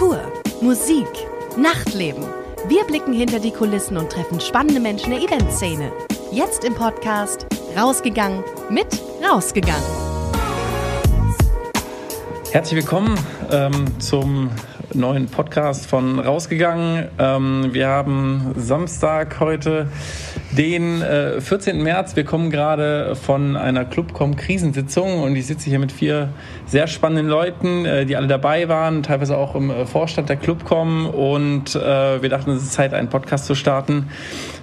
Kultur, Musik, Nachtleben. Wir blicken hinter die Kulissen und treffen spannende Menschen der Eventszene. Jetzt im Podcast Rausgegangen mit Rausgegangen. Herzlich willkommen ähm, zum neuen Podcast von Rausgegangen. Ähm, wir haben Samstag heute den äh, 14. März. Wir kommen gerade von einer Clubcom-Krisensitzung und ich sitze hier mit vier sehr spannenden Leuten, äh, die alle dabei waren, teilweise auch im äh, Vorstand der Clubcom und äh, wir dachten, es ist Zeit, einen Podcast zu starten,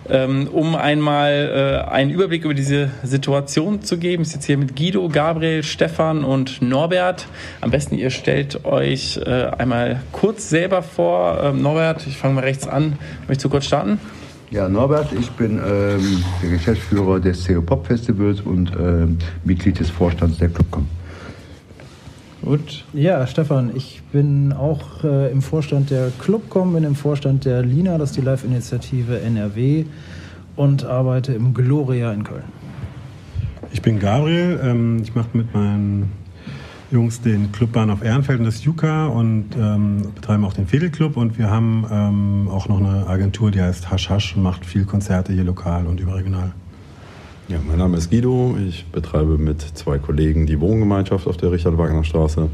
ähm, um einmal äh, einen Überblick über diese Situation zu geben. Ich sitze hier mit Guido, Gabriel, Stefan und Norbert. Am besten ihr stellt euch äh, einmal kurz selber vor. Ähm, Norbert, ich fange mal rechts an. Möchtest du kurz starten? Ja, Norbert, ich bin ähm, der Geschäftsführer des CO Pop Festivals und ähm, Mitglied des Vorstands der Clubcom. Gut. Ja, Stefan, ich bin auch äh, im Vorstand der Clubcom, bin im Vorstand der LINA, das ist die Live-Initiative NRW, und arbeite im Gloria in Köln. Ich bin Gabriel, ähm, ich mache mit meinen Jungs den Clubbahnhof Ehrenfeld und das Juka und ähm, betreiben auch den Fädelclub und wir haben ähm, auch noch eine Agentur, die heißt Hasch Hasch und macht viel Konzerte hier lokal und überregional. Ja, mein Name ist Guido. Ich betreibe mit zwei Kollegen die Wohngemeinschaft auf der Richard-Wagner-Straße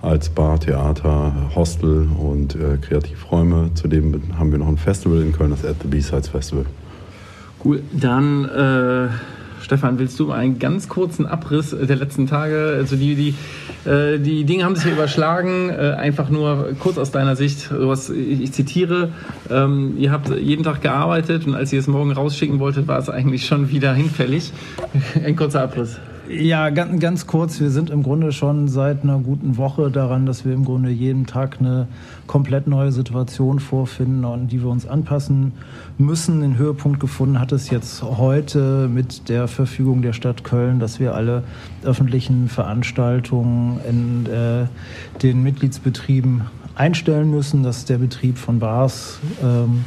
als Bar, Theater, Hostel und äh, Kreativräume. Zudem haben wir noch ein Festival in Köln, das At the B-Sides Festival. Cool, dann äh Stefan, willst du einen ganz kurzen Abriss der letzten Tage? Also die, die, äh, die Dinge haben sich hier überschlagen. Äh, einfach nur kurz aus deiner Sicht. Was, ich zitiere, ähm, ihr habt jeden Tag gearbeitet und als ihr es morgen rausschicken wolltet, war es eigentlich schon wieder hinfällig. Ein kurzer Abriss. Ja, ganz, ganz kurz. Wir sind im Grunde schon seit einer guten Woche daran, dass wir im Grunde jeden Tag eine komplett neue Situation vorfinden, an die wir uns anpassen müssen. Den Höhepunkt gefunden hat es jetzt heute mit der Verfügung der Stadt Köln, dass wir alle öffentlichen Veranstaltungen in äh, den Mitgliedsbetrieben einstellen müssen, dass der Betrieb von Bars ähm,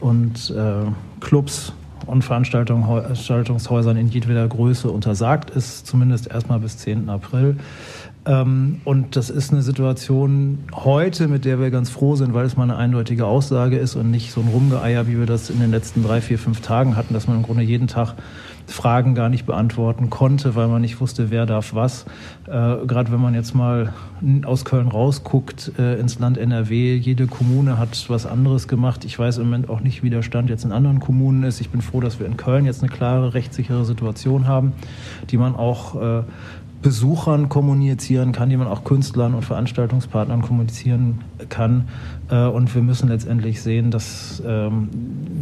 und äh, Clubs und Veranstaltungshäusern in jedweder Größe untersagt ist, zumindest erstmal bis 10. April. Ähm, und das ist eine Situation heute, mit der wir ganz froh sind, weil es mal eine eindeutige Aussage ist und nicht so ein Rumgeeier, wie wir das in den letzten drei, vier, fünf Tagen hatten, dass man im Grunde jeden Tag Fragen gar nicht beantworten konnte, weil man nicht wusste, wer darf was. Äh, Gerade wenn man jetzt mal aus Köln rausguckt äh, ins Land NRW, jede Kommune hat was anderes gemacht. Ich weiß im Moment auch nicht, wie der Stand jetzt in anderen Kommunen ist. Ich bin froh, dass wir in Köln jetzt eine klare, rechtssichere Situation haben, die man auch äh, Besuchern kommunizieren kann, die man auch Künstlern und Veranstaltungspartnern kommunizieren kann. Äh, und wir müssen letztendlich sehen, dass ähm,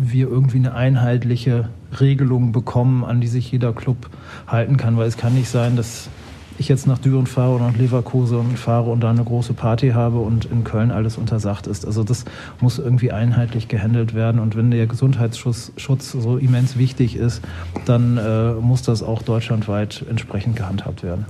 wir irgendwie eine einheitliche Regelung bekommen, an die sich jeder Club halten kann. Weil es kann nicht sein, dass ich jetzt nach Düren fahre oder nach Leverkusen fahre und da eine große Party habe und in Köln alles untersagt ist. Also das muss irgendwie einheitlich gehandelt werden. Und wenn der Gesundheitsschutz Schutz so immens wichtig ist, dann äh, muss das auch deutschlandweit entsprechend gehandhabt werden.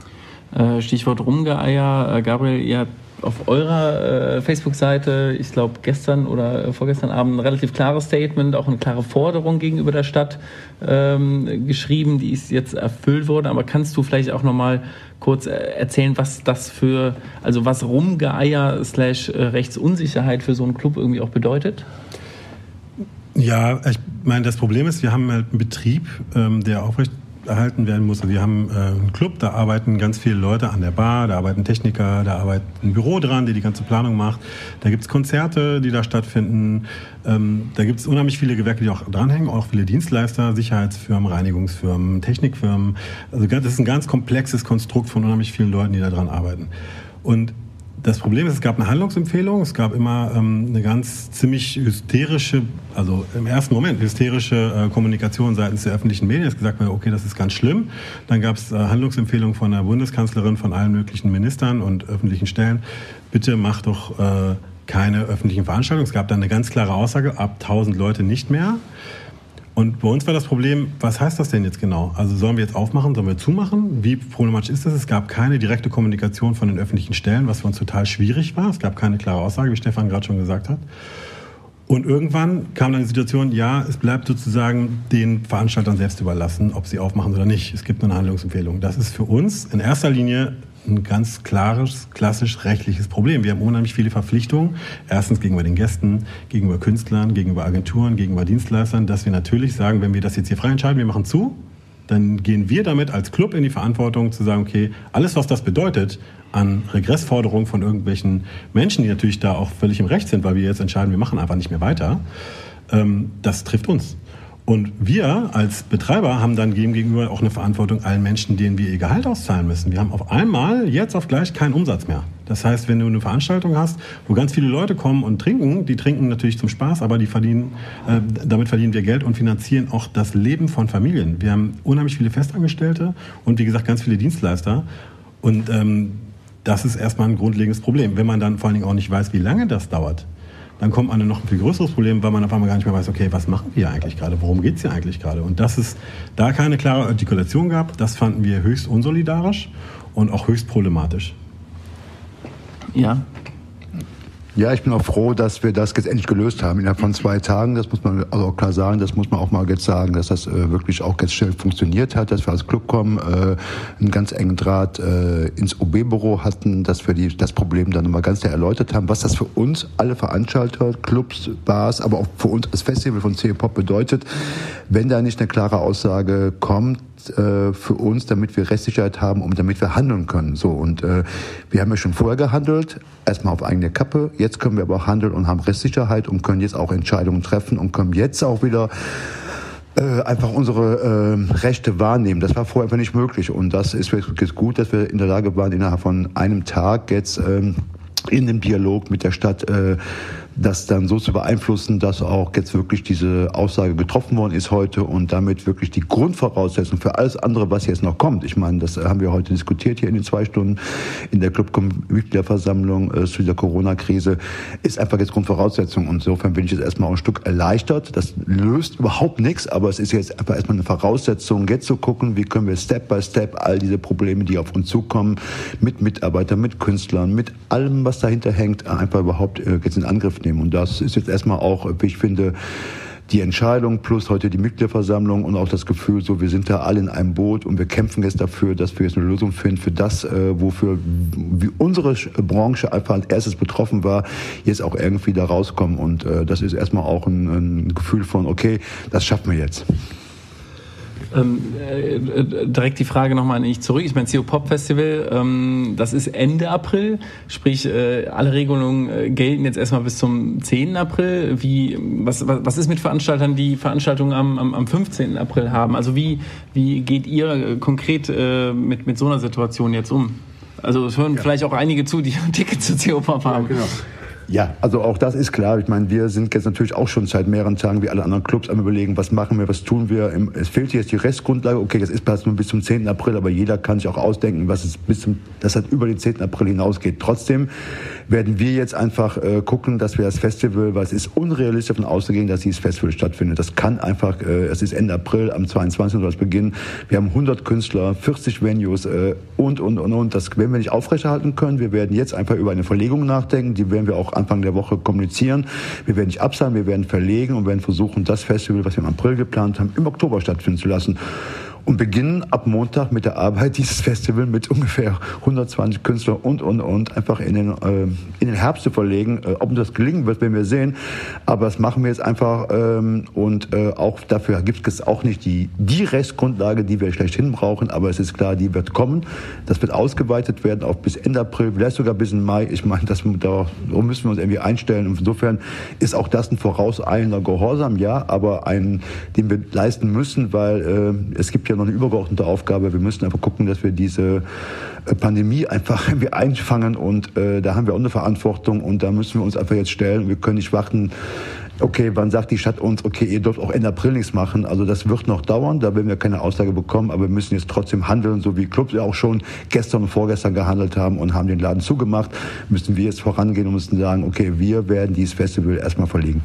Äh, Stichwort Rumgeeier. Äh, Gabriel, ihr habt auf eurer äh, Facebook-Seite, ich glaube gestern oder vorgestern Abend, ein relativ klares Statement, auch eine klare Forderung gegenüber der Stadt ähm, geschrieben, die ist jetzt erfüllt worden. Aber kannst du vielleicht auch nochmal kurz erzählen, was das für, also was Rumgeeier slash Rechtsunsicherheit für so einen Club irgendwie auch bedeutet? Ja, ich meine, das Problem ist, wir haben halt einen Betrieb, ähm, der aufrecht erhalten werden muss. Also wir haben äh, einen Club, da arbeiten ganz viele Leute an der Bar, da arbeiten Techniker, da arbeitet ein Büro dran, die die ganze Planung macht. Da gibt es Konzerte, die da stattfinden. Ähm, da gibt es unheimlich viele Gewerke, die auch dranhängen, auch viele Dienstleister, Sicherheitsfirmen, Reinigungsfirmen, Technikfirmen. Also das ist ein ganz komplexes Konstrukt von unheimlich vielen Leuten, die da dran arbeiten. Und das Problem ist, es gab eine Handlungsempfehlung, es gab immer ähm, eine ganz ziemlich hysterische, also im ersten Moment hysterische äh, Kommunikation seitens der öffentlichen Medien. Es gesagt wurde, okay, das ist ganz schlimm. Dann gab es äh, Handlungsempfehlungen von der Bundeskanzlerin, von allen möglichen Ministern und öffentlichen Stellen. Bitte macht doch äh, keine öffentlichen Veranstaltungen. Es gab dann eine ganz klare Aussage, ab 1000 Leute nicht mehr. Und bei uns war das Problem, was heißt das denn jetzt genau? Also sollen wir jetzt aufmachen, sollen wir zumachen? Wie problematisch ist das? Es gab keine direkte Kommunikation von den öffentlichen Stellen, was für uns total schwierig war. Es gab keine klare Aussage, wie Stefan gerade schon gesagt hat. Und irgendwann kam dann die Situation, ja, es bleibt sozusagen den Veranstaltern selbst überlassen, ob sie aufmachen oder nicht. Es gibt eine Handlungsempfehlung. Das ist für uns in erster Linie ein ganz klares, klassisch rechtliches Problem. Wir haben unheimlich viele Verpflichtungen. Erstens gegenüber den Gästen, gegenüber Künstlern, gegenüber Agenturen, gegenüber Dienstleistern, dass wir natürlich sagen, wenn wir das jetzt hier frei entscheiden, wir machen zu, dann gehen wir damit als Club in die Verantwortung zu sagen, okay, alles, was das bedeutet an Regressforderungen von irgendwelchen Menschen, die natürlich da auch völlig im Recht sind, weil wir jetzt entscheiden, wir machen einfach nicht mehr weiter, ähm, das trifft uns. Und wir als Betreiber haben dann gegenüber auch eine Verantwortung allen Menschen, denen wir ihr Gehalt auszahlen müssen. Wir haben auf einmal jetzt auf gleich keinen Umsatz mehr. Das heißt, wenn du eine Veranstaltung hast, wo ganz viele Leute kommen und trinken, die trinken natürlich zum Spaß, aber die verdienen, äh, damit verdienen wir Geld und finanzieren auch das Leben von Familien. Wir haben unheimlich viele Festangestellte und wie gesagt ganz viele Dienstleister. Und ähm, das ist erstmal ein grundlegendes Problem. Wenn man dann vor allen Dingen auch nicht weiß, wie lange das dauert, dann kommt man in noch ein viel größeres Problem, weil man auf einmal gar nicht mehr weiß, okay, was machen wir eigentlich gerade, worum geht es hier eigentlich gerade? Und dass es da keine klare Artikulation gab, das fanden wir höchst unsolidarisch und auch höchst problematisch. Ja, ja, ich bin auch froh, dass wir das jetzt endlich gelöst haben innerhalb von zwei Tagen. Das muss man also auch klar sagen. Das muss man auch mal jetzt sagen, dass das äh, wirklich auch ganz schnell funktioniert hat, dass wir als Club kommen, äh, einen ganz engen Draht äh, ins OB-Büro hatten, dass wir die, das Problem dann nochmal ganz erläutert haben, was das für uns, alle Veranstalter, Clubs, Bars, aber auch für uns als Festival von C-Pop bedeutet, wenn da nicht eine klare Aussage kommt, äh, für uns, damit wir Restsicherheit haben und damit wir handeln können. So und äh, wir haben ja schon vorher gehandelt, erstmal auf eigene Kappe. Jetzt können wir aber auch handeln und haben Restsicherheit und können jetzt auch Entscheidungen treffen und können jetzt auch wieder äh, einfach unsere äh, Rechte wahrnehmen. Das war vorher einfach nicht möglich und das ist wirklich gut, dass wir in der Lage waren, innerhalb von einem Tag jetzt ähm, in dem Dialog mit der Stadt äh, das dann so zu beeinflussen, dass auch jetzt wirklich diese Aussage getroffen worden ist heute und damit wirklich die Grundvoraussetzung für alles andere, was jetzt noch kommt. Ich meine, das haben wir heute diskutiert hier in den zwei Stunden in der Clubmitgliederversammlung äh, zu der Corona-Krise, ist einfach jetzt Grundvoraussetzung. Und insofern bin ich jetzt erstmal ein Stück erleichtert. Das löst überhaupt nichts, aber es ist jetzt einfach erstmal eine Voraussetzung, jetzt zu gucken, wie können wir Step by Step all diese Probleme, die auf uns zukommen, mit Mitarbeitern, mit Künstlern, mit allem, was dahinter hängt, einfach überhaupt äh, jetzt in Angriff nehmen. Und das ist jetzt erstmal auch, wie ich finde, die Entscheidung plus heute die Mitgliederversammlung und auch das Gefühl, so wir sind da alle in einem Boot und wir kämpfen jetzt dafür, dass wir jetzt eine Lösung finden für das, äh, wofür wie unsere Branche einfach als erstes betroffen war, jetzt auch irgendwie da rauskommen. Und äh, das ist erstmal auch ein, ein Gefühl von, okay, das schaffen wir jetzt. Ähm, äh, direkt die Frage nochmal an ich zurück. Ich meine, CO Pop Festival, ähm, das ist Ende April, sprich äh, alle Regelungen äh, gelten jetzt erstmal bis zum 10. April. Wie, was, was ist mit Veranstaltern, die Veranstaltungen am, am, am 15. April haben? Also wie, wie geht ihr äh, konkret äh, mit, mit so einer Situation jetzt um? Also es hören ja. vielleicht auch einige zu, die ein Ticket zu CO Pop haben. Ja, genau. Ja, also auch das ist klar. Ich meine, wir sind jetzt natürlich auch schon seit mehreren Tagen wie alle anderen Clubs am überlegen, was machen wir, was tun wir. Es fehlt jetzt die Restgrundlage. Okay, das ist bereits nur bis zum 10. April, aber jeder kann sich auch ausdenken, was es bis zum, das hat über den 10. April hinausgeht. Trotzdem werden wir jetzt einfach äh, gucken, dass wir das Festival, weil es ist unrealistisch davon auszugehen, dass dieses Festival stattfindet. Das kann einfach, äh, es ist Ende April, am 22. soll es beginnen. Wir haben 100 Künstler, 40 Venues äh, und, und, und, und. Das werden wir nicht aufrechterhalten können. Wir werden jetzt einfach über eine Verlegung nachdenken. Die werden wir auch Anfang der Woche kommunizieren. Wir werden nicht absagen, wir werden verlegen und werden versuchen, das Festival, was wir im April geplant haben, im Oktober stattfinden zu lassen und beginnen ab Montag mit der Arbeit dieses Festival mit ungefähr 120 Künstlern und, und, und einfach in den, äh, in den Herbst zu verlegen. Äh, ob uns das gelingen wird, werden wir sehen. Aber das machen wir jetzt einfach ähm, und äh, auch dafür gibt es auch nicht die, die Rechtsgrundlage, die wir schlechthin brauchen, aber es ist klar, die wird kommen. Das wird ausgeweitet werden auf bis Ende April, vielleicht sogar bis in Mai. Ich meine, das, darauf müssen wir uns irgendwie einstellen. Und insofern ist auch das ein vorauseilender Gehorsam, ja, aber ein, den wir leisten müssen, weil äh, es gibt ja ja noch eine übergeordnete Aufgabe. Wir müssen einfach gucken, dass wir diese äh, Pandemie einfach irgendwie einfangen und äh, da haben wir auch eine Verantwortung und da müssen wir uns einfach jetzt stellen. Wir können nicht warten, okay, wann sagt die Stadt uns, okay, ihr dürft auch Ende April nichts machen. Also das wird noch dauern, da werden wir keine Aussage bekommen, aber wir müssen jetzt trotzdem handeln, so wie Clubs ja auch schon gestern und vorgestern gehandelt haben und haben den Laden zugemacht, müssen wir jetzt vorangehen und müssen sagen, okay, wir werden dieses Festival erstmal verlegen.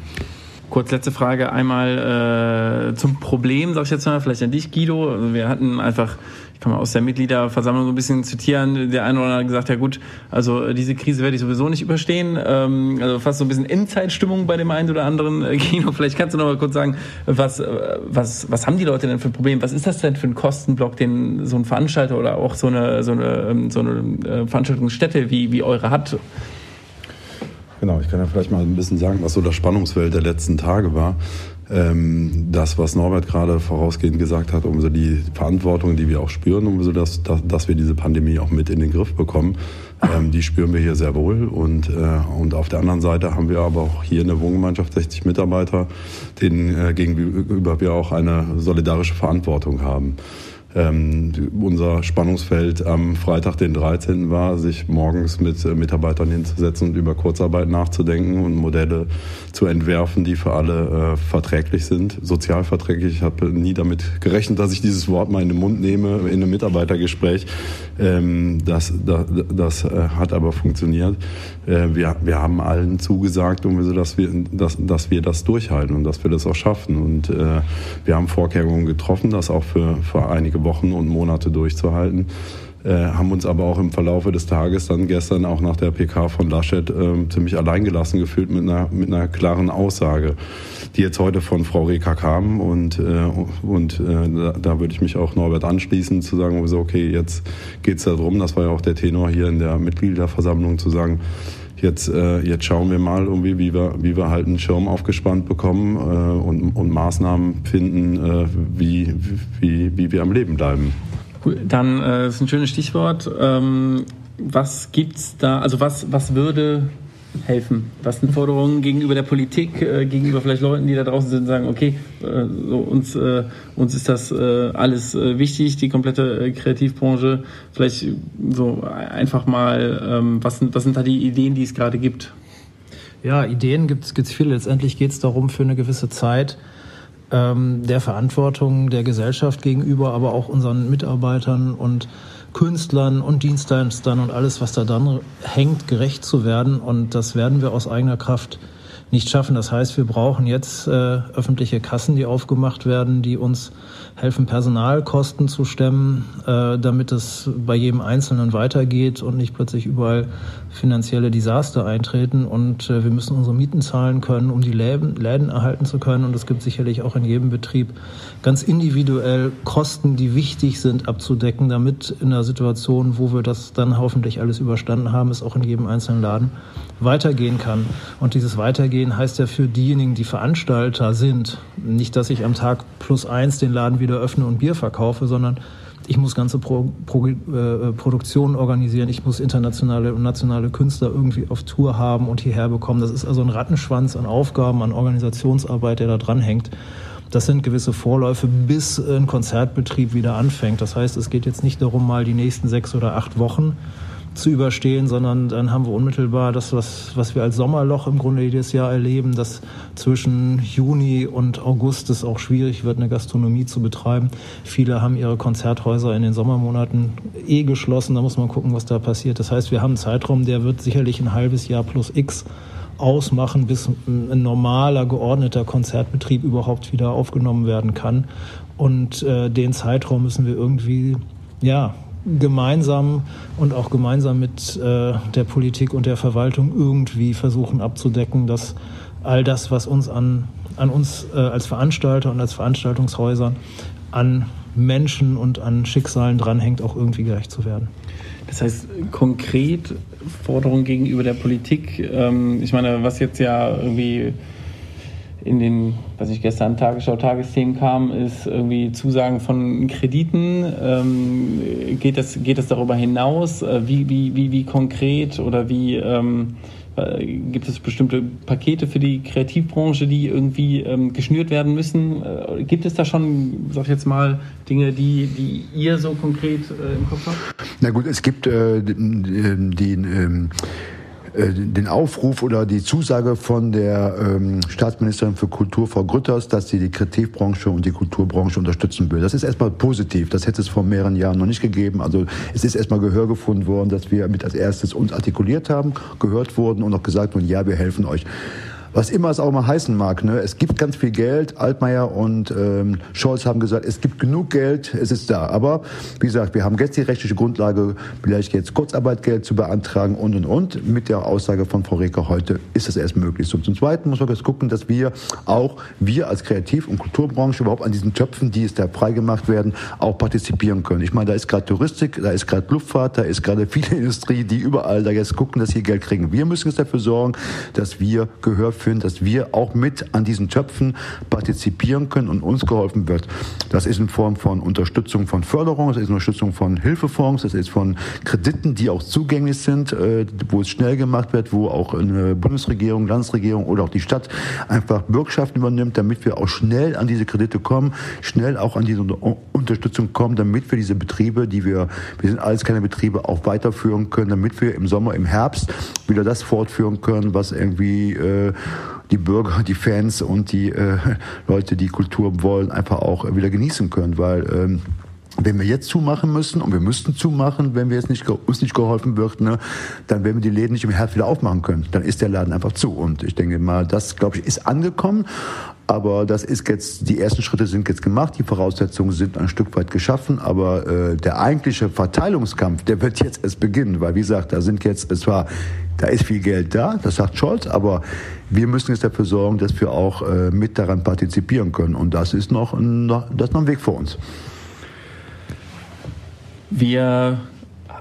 Kurz letzte Frage einmal äh, zum Problem, sag ich jetzt mal, vielleicht an dich, Guido. Also wir hatten einfach kann man aus der Mitgliederversammlung so ein bisschen zitieren. Der eine oder andere hat gesagt, ja gut, also diese Krise werde ich sowieso nicht überstehen. Ähm, also fast so ein bisschen Endzeitstimmung bei dem einen oder anderen äh, Kino. Vielleicht kannst du noch mal kurz sagen, was, äh, was, was haben die Leute denn für ein Problem? Was ist das denn für ein Kostenblock, den so ein Veranstalter oder auch so eine, so eine, ähm, so eine äh, Veranstaltungsstätte wie, wie eure hat? Genau, ich kann ja vielleicht mal ein bisschen sagen, was so das Spannungsfeld der letzten Tage war ähm, das, was Norbert gerade vorausgehend gesagt hat, um so die Verantwortung, die wir auch spüren, um so dass, dass, dass wir diese Pandemie auch mit in den Griff bekommen, ähm, die spüren wir hier sehr wohl. Und, äh, und auf der anderen Seite haben wir aber auch hier in der Wohngemeinschaft 60 Mitarbeiter, denen äh, gegenüber wir auch eine solidarische Verantwortung haben. Ähm, unser Spannungsfeld am Freitag, den 13. war, sich morgens mit äh, Mitarbeitern hinzusetzen und über Kurzarbeit nachzudenken und Modelle zu entwerfen, die für alle äh, verträglich sind, sozial verträglich. Ich habe nie damit gerechnet, dass ich dieses Wort mal in den Mund nehme in einem Mitarbeitergespräch. Ähm, das das, das äh, hat aber funktioniert. Äh, wir, wir haben allen zugesagt, dass wir, dass, dass wir das durchhalten und dass wir das auch schaffen. Und äh, wir haben Vorkehrungen getroffen, das auch für, für einige Wochen und Monate durchzuhalten. Äh, haben uns aber auch im Verlaufe des Tages dann gestern auch nach der PK von Laschet äh, ziemlich alleingelassen gefühlt mit einer, mit einer klaren Aussage, die jetzt heute von Frau Reka kam. Und, äh, und äh, da, da, würde ich mich auch Norbert anschließen, zu sagen, okay, jetzt geht es darum, das war ja auch der Tenor hier in der Mitgliederversammlung, zu sagen, Jetzt, äh, jetzt schauen wir mal, irgendwie, wie, wir, wie wir halt einen Schirm aufgespannt bekommen äh, und, und Maßnahmen finden, äh, wie, wie, wie wir am Leben bleiben. Cool. Dann äh, ist ein schönes Stichwort. Ähm, was gibt's da? Also was, was würde helfen? Was sind Forderungen gegenüber der Politik, äh, gegenüber vielleicht Leuten, die da draußen sind, sagen, okay, äh, so uns, äh, uns ist das äh, alles äh, wichtig, die komplette äh, Kreativbranche. Vielleicht so einfach mal, ähm, was, sind, was sind da die Ideen, die es gerade gibt? Ja, Ideen gibt es viele. Letztendlich geht es darum, für eine gewisse Zeit ähm, der Verantwortung der Gesellschaft gegenüber, aber auch unseren Mitarbeitern und Künstlern und Dienstleistern und alles, was da dran hängt, gerecht zu werden. Und das werden wir aus eigener Kraft nicht schaffen. Das heißt, wir brauchen jetzt äh, öffentliche Kassen, die aufgemacht werden, die uns helfen, Personalkosten zu stemmen, äh, damit es bei jedem Einzelnen weitergeht und nicht plötzlich überall finanzielle Desaster eintreten. Und äh, wir müssen unsere Mieten zahlen können, um die Läden, Läden erhalten zu können. Und es gibt sicherlich auch in jedem Betrieb ganz individuell Kosten, die wichtig sind abzudecken, damit in der Situation, wo wir das dann hoffentlich alles überstanden haben, es auch in jedem einzelnen Laden weitergehen kann. Und dieses Weitergehen heißt ja für diejenigen, die Veranstalter sind, nicht, dass ich am Tag plus eins den Laden wieder öffne und Bier verkaufe, sondern ich muss ganze Pro, Pro, äh, Produktionen organisieren, ich muss internationale und nationale Künstler irgendwie auf Tour haben und hierher bekommen. Das ist also ein Rattenschwanz an Aufgaben, an Organisationsarbeit, der da dran hängt. Das sind gewisse Vorläufe, bis ein Konzertbetrieb wieder anfängt. Das heißt, es geht jetzt nicht darum, mal die nächsten sechs oder acht Wochen zu überstehen, sondern dann haben wir unmittelbar das, was, was wir als Sommerloch im Grunde jedes Jahr erleben, dass zwischen Juni und August es auch schwierig wird, eine Gastronomie zu betreiben. Viele haben ihre Konzerthäuser in den Sommermonaten eh geschlossen, da muss man gucken, was da passiert. Das heißt, wir haben einen Zeitraum, der wird sicherlich ein halbes Jahr plus X ausmachen, bis ein normaler, geordneter Konzertbetrieb überhaupt wieder aufgenommen werden kann. Und äh, den Zeitraum müssen wir irgendwie ja, gemeinsam und auch gemeinsam mit äh, der Politik und der Verwaltung irgendwie versuchen abzudecken, dass all das, was uns an, an uns äh, als Veranstalter und als Veranstaltungshäusern an Menschen und an Schicksalen dranhängt, auch irgendwie gerecht zu werden. Das heißt, konkret Forderungen gegenüber der Politik, ähm, ich meine, was jetzt ja irgendwie in den, was ich gestern Tagesschau Tagesthemen kam, ist irgendwie Zusagen von Krediten. Ähm, geht, das, geht das darüber hinaus? Äh, wie, wie, wie, wie konkret oder wie ähm, äh, gibt es bestimmte Pakete für die Kreativbranche, die irgendwie ähm, geschnürt werden müssen? Äh, gibt es da schon, sag ich jetzt mal, Dinge, die, die ihr so konkret äh, im Kopf habt? Na gut, es gibt äh, die, die ähm, äh, den Aufruf oder die Zusage von der ähm, Staatsministerin für Kultur, Frau Grütters, dass sie die Kreativbranche und die Kulturbranche unterstützen will. Das ist erstmal positiv. Das hätte es vor mehreren Jahren noch nicht gegeben. Also es ist erstmal Gehör gefunden worden, dass wir mit als erstes uns artikuliert haben, gehört wurden und auch gesagt wurden, ja, wir helfen euch. Was immer es auch mal heißen mag. Ne? Es gibt ganz viel Geld. Altmaier und ähm, Scholz haben gesagt, es gibt genug Geld, es ist da. Aber wie gesagt, wir haben jetzt die rechtliche Grundlage, vielleicht jetzt Kurzarbeitgeld zu beantragen und und und. Mit der Aussage von Frau Reker heute ist es erst möglich. So, zum Zweiten muss man jetzt gucken, dass wir auch, wir als Kreativ- und Kulturbranche überhaupt an diesen Töpfen, die es da freigemacht werden, auch partizipieren können. Ich meine, da ist gerade Touristik, da ist gerade Luftfahrt, da ist gerade viele Industrie, die überall da jetzt gucken, dass sie Geld kriegen. Wir müssen jetzt dafür sorgen, dass wir Gehör finden, dass wir auch mit an diesen Töpfen partizipieren können und uns geholfen wird. Das ist in Form von Unterstützung von Förderung, das ist Unterstützung von Hilfefonds, das ist von Krediten, die auch zugänglich sind, äh, wo es schnell gemacht wird, wo auch eine Bundesregierung, Landesregierung oder auch die Stadt einfach Bürgschaften übernimmt, damit wir auch schnell an diese Kredite kommen, schnell auch an diese Unterstützung kommen, damit wir diese Betriebe, die wir, wir sind alles keine Betriebe, auch weiterführen können, damit wir im Sommer, im Herbst wieder das fortführen können, was irgendwie äh, die Bürger, die Fans und die äh, Leute, die Kultur wollen, einfach auch wieder genießen können, weil ähm, wenn wir jetzt zumachen müssen und wir müssten zumachen, wenn wir jetzt nicht, uns nicht geholfen wird, ne, dann werden wir die Läden nicht im Herbst wieder aufmachen können. Dann ist der Laden einfach zu. Und ich denke mal, das, glaube ich, ist angekommen. Aber das ist jetzt, die ersten Schritte sind jetzt gemacht, die Voraussetzungen sind ein Stück weit geschaffen, aber äh, der eigentliche Verteilungskampf, der wird jetzt erst beginnen, weil wie gesagt, da sind jetzt, es war, da ist viel Geld da, das sagt Scholz, aber wir müssen jetzt dafür sorgen, dass wir auch äh, mit daran partizipieren können. Und das ist noch ein, das ist noch ein Weg vor uns. Wir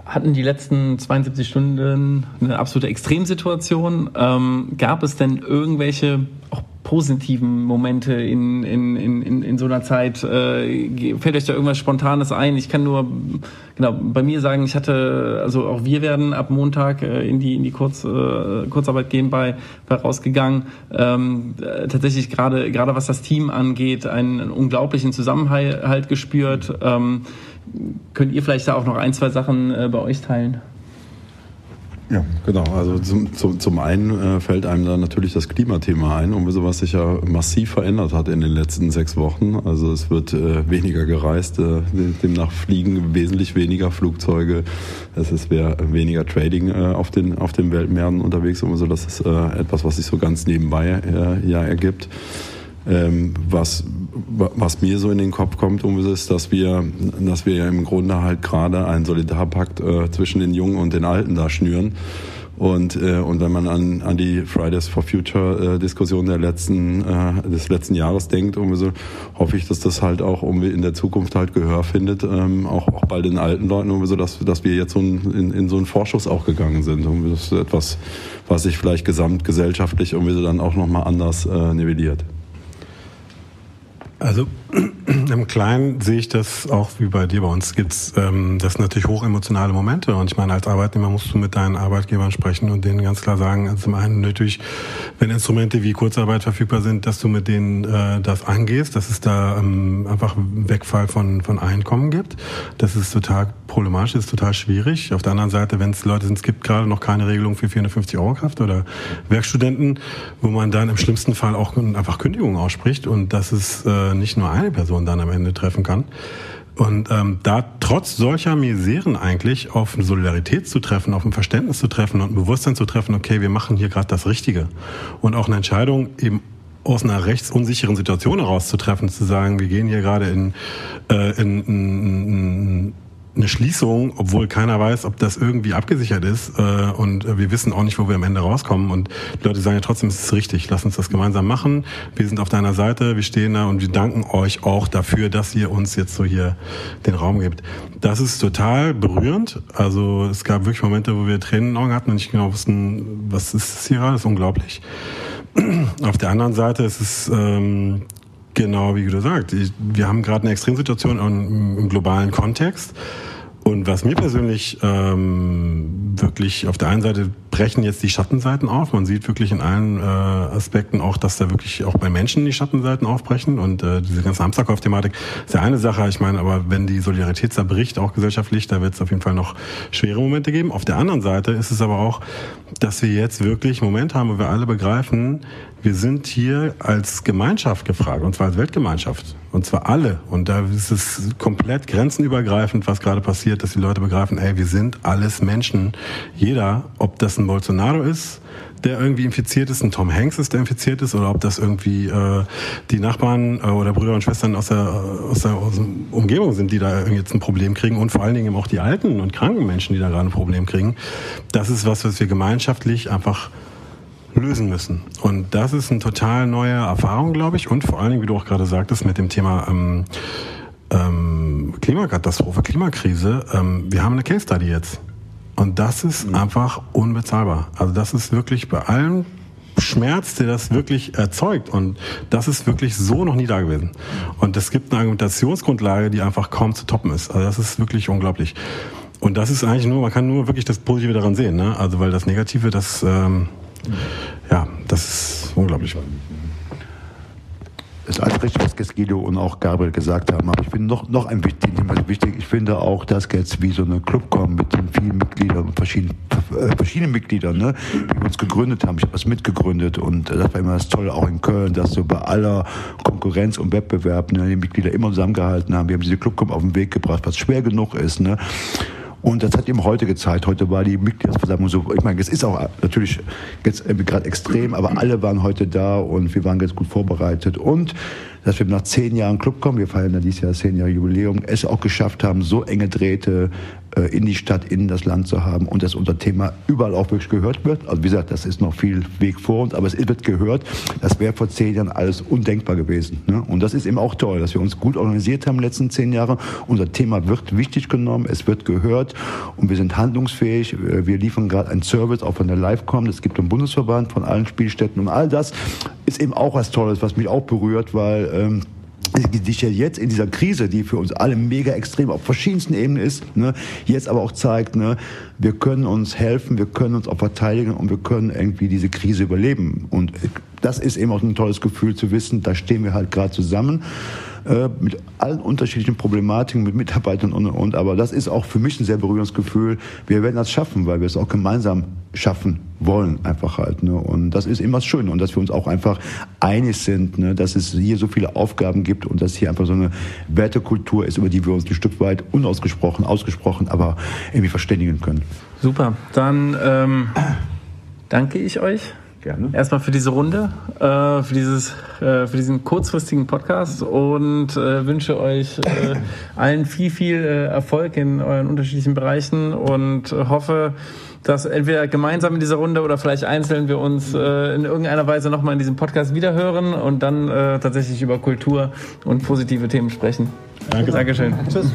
hatten die letzten 72 Stunden eine absolute Extremsituation. Ähm, gab es denn irgendwelche auch positiven Momente in, in, in, in so einer Zeit? Äh, fällt euch da irgendwas Spontanes ein? Ich kann nur genau bei mir sagen, ich hatte, also auch wir werden ab Montag äh, in die, in die Kurz, äh, Kurzarbeit gehen bei, bei rausgegangen. Ähm, tatsächlich gerade, gerade was das Team angeht, einen, einen unglaublichen Zusammenhalt gespürt. Ähm, könnt ihr vielleicht da auch noch ein, zwei Sachen äh, bei euch teilen? Ja, genau. Also zum, zum, zum einen äh, fällt einem da natürlich das Klimathema ein, und was sich ja massiv verändert hat in den letzten sechs Wochen. Also es wird äh, weniger gereist, äh, demnach fliegen wesentlich weniger Flugzeuge. Es ist weniger Trading äh, auf, den, auf den Weltmärkten unterwegs. Und so, das ist äh, etwas, was sich so ganz nebenbei äh, ja ergibt. Ähm, was, was mir so in den Kopf kommt, ist, dass wir, dass wir ja im Grunde halt gerade einen Solidarpakt äh, zwischen den Jungen und den Alten da schnüren. Und, äh, und wenn man an, an die Fridays for Future äh, Diskussion der letzten, äh, des letzten Jahres denkt, so, hoffe ich, dass das halt auch irgendwie in der Zukunft halt Gehör findet, ähm, auch, auch bei den alten Leuten, so, dass, dass wir jetzt so ein, in, in so einen Vorschuss auch gegangen sind. Und das ist etwas, was sich vielleicht gesamtgesellschaftlich irgendwie so dann auch nochmal anders äh, nivelliert. Also im Kleinen sehe ich das auch wie bei dir. Bei uns gibt's ähm, das sind natürlich hochemotionale Momente. Und ich meine, als Arbeitnehmer musst du mit deinen Arbeitgebern sprechen und denen ganz klar sagen, also zum einen natürlich, wenn Instrumente wie Kurzarbeit verfügbar sind, dass du mit denen äh, das angehst, dass es da ähm, einfach Wegfall von, von Einkommen gibt. Das ist total problematisch, ist total schwierig. Auf der anderen Seite, wenn es Leute sind, es gibt gerade noch keine Regelung für 450 Euro Kraft oder Werkstudenten, wo man dann im schlimmsten Fall auch einfach Kündigungen ausspricht und das ist äh, nicht nur eine Person dann am Ende treffen kann. Und ähm, da trotz solcher Miseren eigentlich auf Solidarität zu treffen, auf ein Verständnis zu treffen und ein Bewusstsein zu treffen, okay, wir machen hier gerade das Richtige. Und auch eine Entscheidung eben aus einer rechtsunsicheren Situation heraus zu treffen, zu sagen, wir gehen hier gerade in, äh, in, in, in eine Schließung, obwohl keiner weiß, ob das irgendwie abgesichert ist. Äh, und wir wissen auch nicht, wo wir am Ende rauskommen. Und die Leute sagen ja trotzdem, es ist richtig, lass uns das gemeinsam machen. Wir sind auf deiner Seite, wir stehen da und wir danken euch auch dafür, dass ihr uns jetzt so hier den Raum gibt. Das ist total berührend. Also es gab wirklich Momente, wo wir Tränen in den Augen hatten und nicht genau wussten, was ist das hier gerade, das ist unglaublich. Auf der anderen Seite ist es ähm, Genau, wie du sagst. Wir haben gerade eine Extremsituation im globalen Kontext. Und was mir persönlich ähm, wirklich auf der einen Seite brechen jetzt die Schattenseiten auf. Man sieht wirklich in allen äh, Aspekten auch, dass da wirklich auch bei Menschen die Schattenseiten aufbrechen. Und äh, diese ganze Hamsterkauf-Thematik ist ja eine Sache. Ich meine, aber wenn die Solidarität zerbricht, auch gesellschaftlich, da wird es auf jeden Fall noch schwere Momente geben. Auf der anderen Seite ist es aber auch, dass wir jetzt wirklich einen Moment haben, wo wir alle begreifen, wir sind hier als Gemeinschaft gefragt, und zwar als Weltgemeinschaft. Und zwar alle. Und da ist es komplett grenzenübergreifend, was gerade passiert, dass die Leute begreifen, ey, wir sind alles Menschen. Jeder, ob das ein Bolsonaro ist, der irgendwie infiziert ist, ein Tom Hanks ist, der infiziert ist, oder ob das irgendwie äh, die Nachbarn äh, oder Brüder und Schwestern aus der, aus der, aus der Umgebung sind, die da jetzt ein Problem kriegen und vor allen Dingen eben auch die alten und kranken Menschen, die da gerade ein Problem kriegen. Das ist was, was wir gemeinschaftlich einfach lösen müssen. Und das ist eine total neue Erfahrung, glaube ich. Und vor allen Dingen, wie du auch gerade sagtest, mit dem Thema ähm, ähm, Klimakatastrophe, Klimakrise. Ähm, wir haben eine Case Study jetzt. Und das ist mhm. einfach unbezahlbar. Also das ist wirklich bei allem Schmerz, der das wirklich erzeugt. Und das ist wirklich so noch nie da gewesen. Und es gibt eine Argumentationsgrundlage, die einfach kaum zu toppen ist. Also das ist wirklich unglaublich. Und das ist eigentlich nur, man kann nur wirklich das Positive daran sehen. Ne? Also weil das Negative, das ähm, ja, das ist unglaublich. Das ist alles richtig, was Gesgido und auch Gabriel gesagt haben. Aber ich finde noch, noch ein wichtig, wichtig, ich finde auch, dass jetzt wie so eine kommt mit den vielen Mitgliedern verschiedenen, äh, verschiedenen Mitgliedern, ne, die uns gegründet haben. Ich habe das mitgegründet und das war immer das Tolle auch in Köln, dass so bei aller Konkurrenz und Wettbewerb ne, die Mitglieder immer zusammengehalten haben. Wir haben diese Clubcom auf den Weg gebracht, was schwer genug ist. Ne. Und das hat eben heute gezeigt. Heute war die Mitgliedsversammlung so, ich meine, es ist auch natürlich jetzt gerade extrem, aber alle waren heute da und wir waren ganz gut vorbereitet. Und dass wir nach zehn Jahren Club kommen, wir feiern ja dieses Jahr zehn Jahre Jubiläum, es auch geschafft haben, so enge Drähte äh, in die Stadt, in das Land zu haben und dass unser Thema überall auch wirklich gehört wird. Also wie gesagt, das ist noch viel Weg vor uns, aber es wird gehört. Das wäre vor zehn Jahren alles undenkbar gewesen. Ne? Und das ist eben auch toll, dass wir uns gut organisiert haben in den letzten zehn Jahren. Unser Thema wird wichtig genommen, es wird gehört und wir sind handlungsfähig. Äh, wir liefern gerade einen Service, auch von der Livecom. Es gibt einen Bundesverband von allen Spielstätten und all das ist eben auch was Tolles, was mich auch berührt, weil ähm, sich ja jetzt in dieser Krise, die für uns alle mega extrem auf verschiedensten Ebenen ist, ne, jetzt aber auch zeigt, ne, wir können uns helfen, wir können uns auch verteidigen und wir können irgendwie diese Krise überleben. Und das ist eben auch ein tolles Gefühl zu wissen, da stehen wir halt gerade zusammen äh, mit allen unterschiedlichen Problematiken, mit Mitarbeitern und und und. Aber das ist auch für mich ein sehr berührendes Gefühl. Wir werden das schaffen, weil wir es auch gemeinsam schaffen wollen, einfach halt. Ne? Und das ist immer das Schöne und dass wir uns auch einfach einig sind, ne? dass es hier so viele Aufgaben gibt und dass hier einfach so eine Wertekultur ist, über die wir uns ein Stück weit unausgesprochen, ausgesprochen, aber irgendwie verständigen können. Super, dann ähm, danke ich euch Gerne. Erstmal für diese Runde, äh, für, dieses, äh, für diesen kurzfristigen Podcast und äh, wünsche euch äh, allen viel, viel äh, Erfolg in euren unterschiedlichen Bereichen und hoffe, dass entweder gemeinsam in dieser Runde oder vielleicht einzeln wir uns äh, in irgendeiner Weise nochmal in diesem Podcast wiederhören und dann tatsächlich über Kultur und positive Themen sprechen. Danke. Dankeschön. Tschüss.